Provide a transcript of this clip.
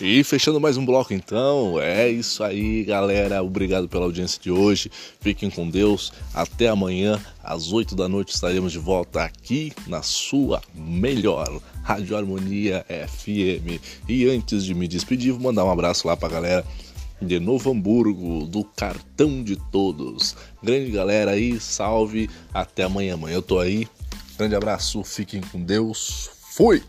E fechando mais um bloco então, é isso aí galera, obrigado pela audiência de hoje, fiquem com Deus, até amanhã às 8 da noite estaremos de volta aqui na sua melhor Rádio Harmonia FM. E antes de me despedir, vou mandar um abraço lá pra galera de Novo Hamburgo, do Cartão de Todos. Grande galera aí, salve, até amanhã, amanhã eu tô aí. Grande abraço, fiquem com Deus, fui!